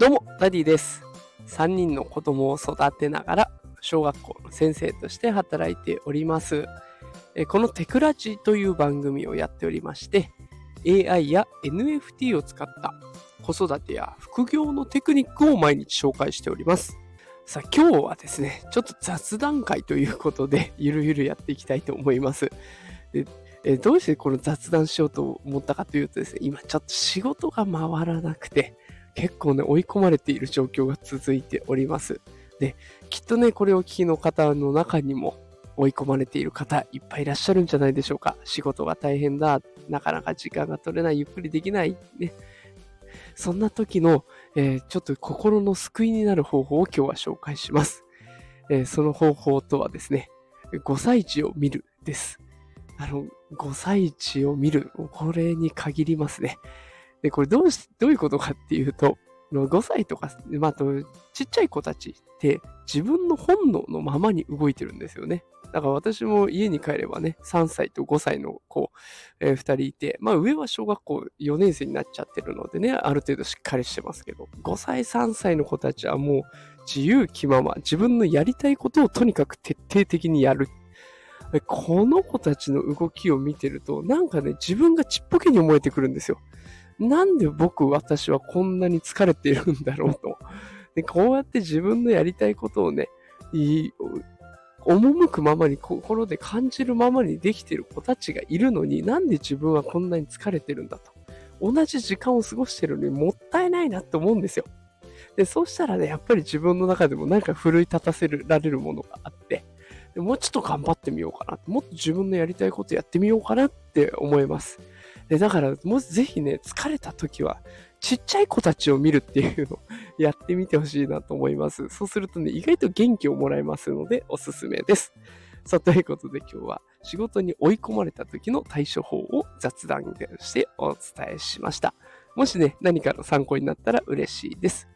どうも、ダディです。3人の子供を育てながら、小学校の先生として働いております。このテクラジという番組をやっておりまして、AI や NFT を使った子育てや副業のテクニックを毎日紹介しております。さあ、今日はですね、ちょっと雑談回ということで、ゆるゆるやっていきたいと思います。でえどうしてこの雑談しようと思ったかというとですね、今ちょっと仕事が回らなくて、結構ね、追い込まれている状況が続いております。で、きっとね、これを聞きの方の中にも追い込まれている方いっぱいいらっしゃるんじゃないでしょうか。仕事が大変だ、なかなか時間が取れない、ゆっくりできない、ね。そんな時の、えーちょっと心の救いになる方法を今日は紹介します。えーその方法とはですね、5歳児を見るです。あの、5歳児を見る、これに限りますね。で、これどうし、どういうことかっていうと、5歳とか、まあ、ちっちゃい子たちって自分の本能のままに動いてるんですよね。だから私も家に帰ればね、3歳と5歳の子、え2人いて、まあ上は小学校4年生になっちゃってるのでね、ある程度しっかりしてますけど、5歳、3歳の子たちはもう自由気まま、自分のやりたいことをとにかく徹底的にやる。この子たちの動きを見てると、なんかね、自分がちっぽけに思えてくるんですよ。なんで僕、私はこんなに疲れているんだろうと。でこうやって自分のやりたいことをね、赴くままに心で感じるままにできている子たちがいるのになんで自分はこんなに疲れてるんだと。同じ時間を過ごしてるのにもったいないなって思うんですよ。で、そうしたらね、やっぱり自分の中でもなんか奮い立たせられるものがあって、でもうちょっと頑張ってみようかな。もっと自分のやりたいことやってみようかなって思います。で、だから、もうぜひね、疲れた時は、ちっちゃい子たちを見るっていうのを やってみてほしいなと思います。そうするとね、意外と元気をもらえますので、おすすめです。さあ、ということで今日は仕事に追い込まれた時の対処法を雑談でしてお伝えしました。もしね、何かの参考になったら嬉しいです。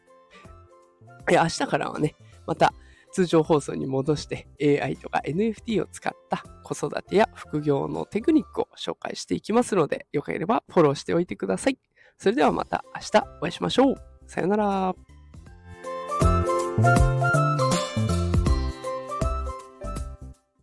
え明日からはね、また通常放送に戻して AI とか NFT を使った子育てや副業のテクニックを紹介していきますので、よければフォローしておいてください。それではまた明日お会いしましょう。さよなら。